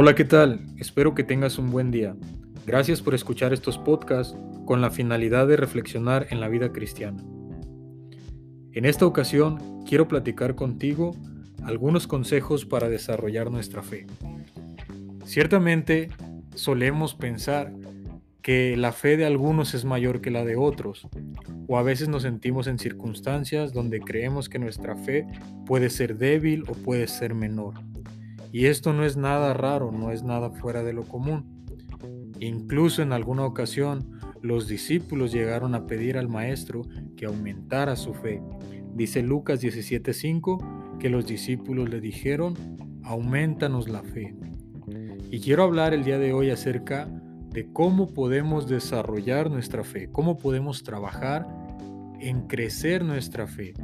Hola, ¿qué tal? Espero que tengas un buen día. Gracias por escuchar estos podcasts con la finalidad de reflexionar en la vida cristiana. En esta ocasión quiero platicar contigo algunos consejos para desarrollar nuestra fe. Ciertamente solemos pensar que la fe de algunos es mayor que la de otros, o a veces nos sentimos en circunstancias donde creemos que nuestra fe puede ser débil o puede ser menor. Y esto no es nada raro, no es nada fuera de lo común. Incluso en alguna ocasión los discípulos llegaron a pedir al maestro que aumentara su fe. Dice Lucas 17:5 que los discípulos le dijeron, aumentanos la fe. Y quiero hablar el día de hoy acerca de cómo podemos desarrollar nuestra fe, cómo podemos trabajar en crecer nuestra fe.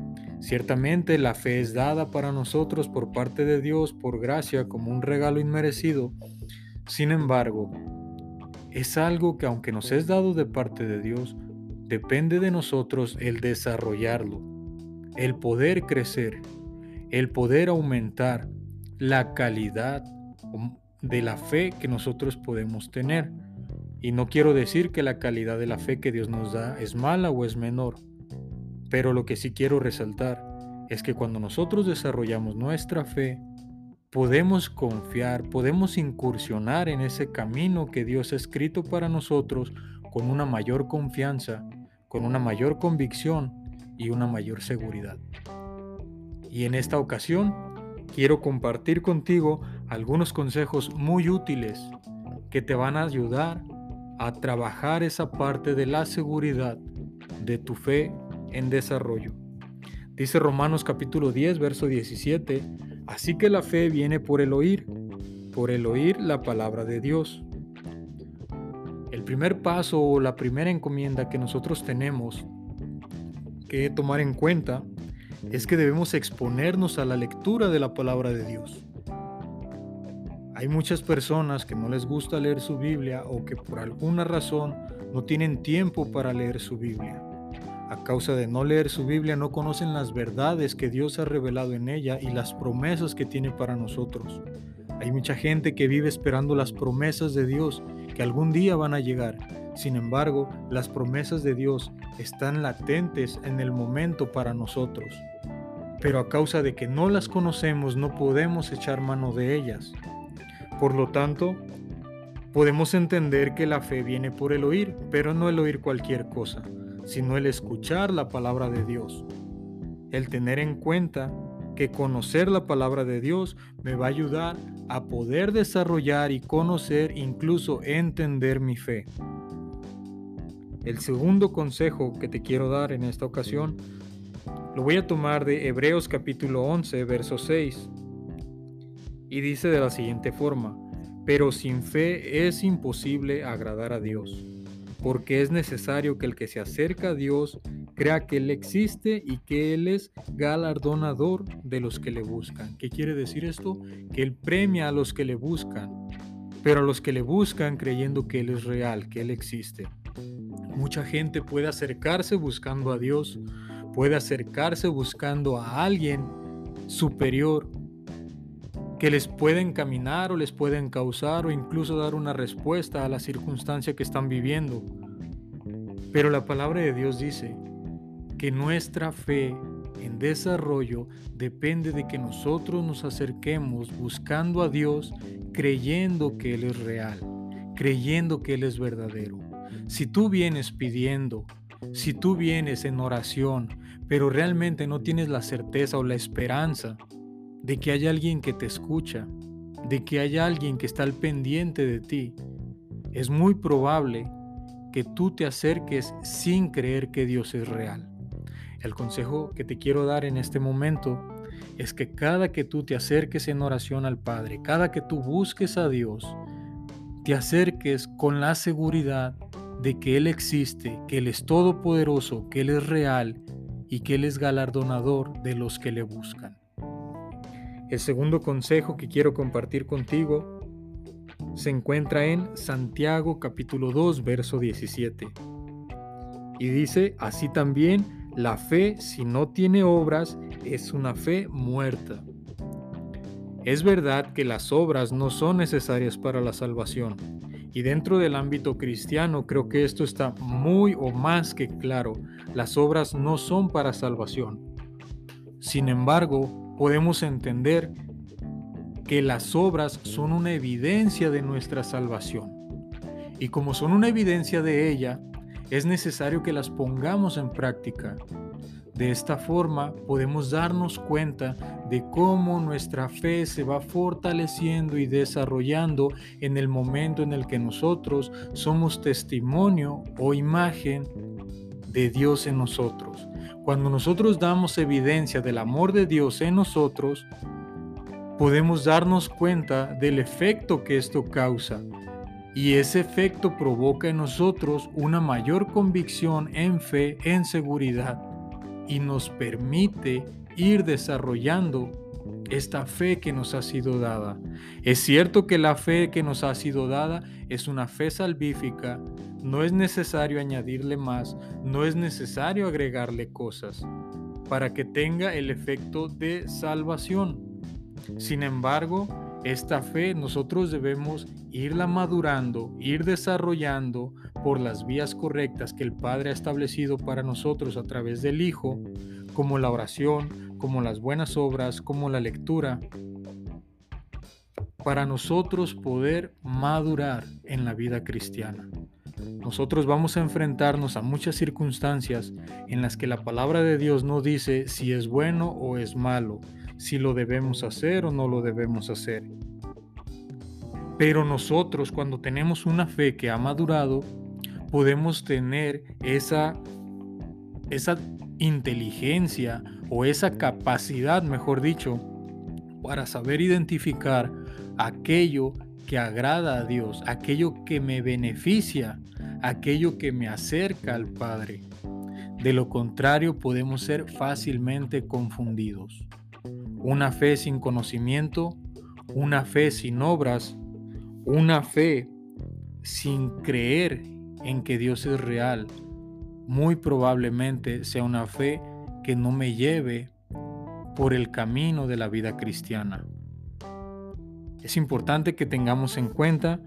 Ciertamente la fe es dada para nosotros por parte de Dios por gracia como un regalo inmerecido. Sin embargo, es algo que aunque nos es dado de parte de Dios, depende de nosotros el desarrollarlo, el poder crecer, el poder aumentar la calidad de la fe que nosotros podemos tener. Y no quiero decir que la calidad de la fe que Dios nos da es mala o es menor. Pero lo que sí quiero resaltar es que cuando nosotros desarrollamos nuestra fe, podemos confiar, podemos incursionar en ese camino que Dios ha escrito para nosotros con una mayor confianza, con una mayor convicción y una mayor seguridad. Y en esta ocasión quiero compartir contigo algunos consejos muy útiles que te van a ayudar a trabajar esa parte de la seguridad de tu fe en desarrollo. Dice Romanos capítulo 10, verso 17, así que la fe viene por el oír, por el oír la palabra de Dios. El primer paso o la primera encomienda que nosotros tenemos que tomar en cuenta es que debemos exponernos a la lectura de la palabra de Dios. Hay muchas personas que no les gusta leer su Biblia o que por alguna razón no tienen tiempo para leer su Biblia. A causa de no leer su Biblia no conocen las verdades que Dios ha revelado en ella y las promesas que tiene para nosotros. Hay mucha gente que vive esperando las promesas de Dios que algún día van a llegar. Sin embargo, las promesas de Dios están latentes en el momento para nosotros. Pero a causa de que no las conocemos no podemos echar mano de ellas. Por lo tanto, podemos entender que la fe viene por el oír, pero no el oír cualquier cosa sino el escuchar la palabra de Dios. El tener en cuenta que conocer la palabra de Dios me va a ayudar a poder desarrollar y conocer, incluso entender mi fe. El segundo consejo que te quiero dar en esta ocasión lo voy a tomar de Hebreos capítulo 11, verso 6. Y dice de la siguiente forma, pero sin fe es imposible agradar a Dios porque es necesario que el que se acerca a Dios crea que Él existe y que Él es galardonador de los que le buscan. ¿Qué quiere decir esto? Que Él premia a los que le buscan, pero a los que le buscan creyendo que Él es real, que Él existe. Mucha gente puede acercarse buscando a Dios, puede acercarse buscando a alguien superior que les puede encaminar o les pueden causar o incluso dar una respuesta a la circunstancia que están viviendo. Pero la palabra de Dios dice que nuestra fe en desarrollo depende de que nosotros nos acerquemos buscando a Dios creyendo que Él es real, creyendo que Él es verdadero. Si tú vienes pidiendo, si tú vienes en oración, pero realmente no tienes la certeza o la esperanza de que hay alguien que te escucha, de que hay alguien que está al pendiente de ti, es muy probable que tú te acerques sin creer que Dios es real. El consejo que te quiero dar en este momento es que cada que tú te acerques en oración al Padre, cada que tú busques a Dios, te acerques con la seguridad de que Él existe, que Él es todopoderoso, que Él es real y que Él es galardonador de los que le buscan. El segundo consejo que quiero compartir contigo se encuentra en Santiago capítulo 2 verso 17. Y dice, así también la fe si no tiene obras es una fe muerta. Es verdad que las obras no son necesarias para la salvación. Y dentro del ámbito cristiano creo que esto está muy o más que claro. Las obras no son para salvación. Sin embargo, podemos entender que las obras son una evidencia de nuestra salvación. Y como son una evidencia de ella, es necesario que las pongamos en práctica. De esta forma podemos darnos cuenta de cómo nuestra fe se va fortaleciendo y desarrollando en el momento en el que nosotros somos testimonio o imagen de Dios en nosotros. Cuando nosotros damos evidencia del amor de Dios en nosotros, podemos darnos cuenta del efecto que esto causa. Y ese efecto provoca en nosotros una mayor convicción en fe, en seguridad, y nos permite ir desarrollando esta fe que nos ha sido dada. Es cierto que la fe que nos ha sido dada es una fe salvífica, no es necesario añadirle más, no es necesario agregarle cosas para que tenga el efecto de salvación. Sin embargo, esta fe nosotros debemos irla madurando, ir desarrollando por las vías correctas que el Padre ha establecido para nosotros a través del Hijo, como la oración, como las buenas obras, como la lectura, para nosotros poder madurar en la vida cristiana. Nosotros vamos a enfrentarnos a muchas circunstancias en las que la palabra de Dios no dice si es bueno o es malo, si lo debemos hacer o no lo debemos hacer. Pero nosotros cuando tenemos una fe que ha madurado, podemos tener esa, esa inteligencia o esa capacidad, mejor dicho, para saber identificar aquello que agrada a Dios, aquello que me beneficia, aquello que me acerca al Padre. De lo contrario, podemos ser fácilmente confundidos. Una fe sin conocimiento, una fe sin obras, una fe sin creer en que Dios es real, muy probablemente sea una fe que no me lleve por el camino de la vida cristiana. Es importante que tengamos en cuenta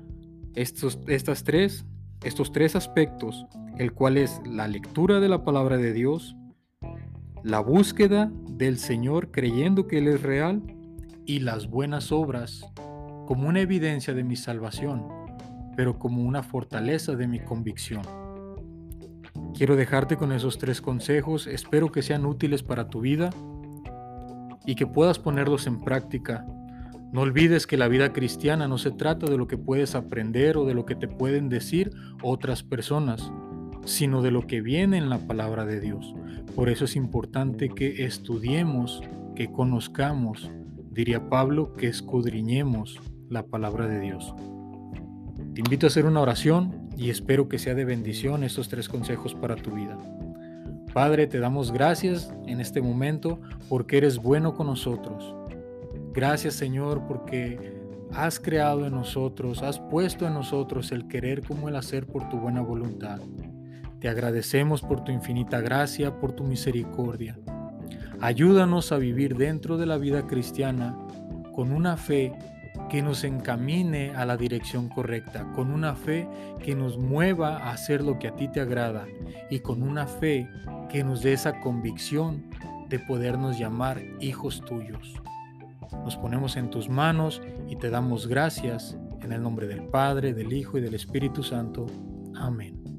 estos, estas tres, estos tres aspectos, el cual es la lectura de la palabra de Dios, la búsqueda del Señor creyendo que Él es real y las buenas obras como una evidencia de mi salvación, pero como una fortaleza de mi convicción. Quiero dejarte con esos tres consejos, espero que sean útiles para tu vida y que puedas ponerlos en práctica. No olvides que la vida cristiana no se trata de lo que puedes aprender o de lo que te pueden decir otras personas, sino de lo que viene en la palabra de Dios. Por eso es importante que estudiemos, que conozcamos, diría Pablo, que escudriñemos la palabra de Dios. Te invito a hacer una oración y espero que sea de bendición estos tres consejos para tu vida. Padre, te damos gracias en este momento porque eres bueno con nosotros. Gracias Señor porque has creado en nosotros, has puesto en nosotros el querer como el hacer por tu buena voluntad. Te agradecemos por tu infinita gracia, por tu misericordia. Ayúdanos a vivir dentro de la vida cristiana con una fe que nos encamine a la dirección correcta, con una fe que nos mueva a hacer lo que a ti te agrada y con una fe que nos dé esa convicción de podernos llamar hijos tuyos. Nos ponemos en tus manos y te damos gracias en el nombre del Padre, del Hijo y del Espíritu Santo. Amén.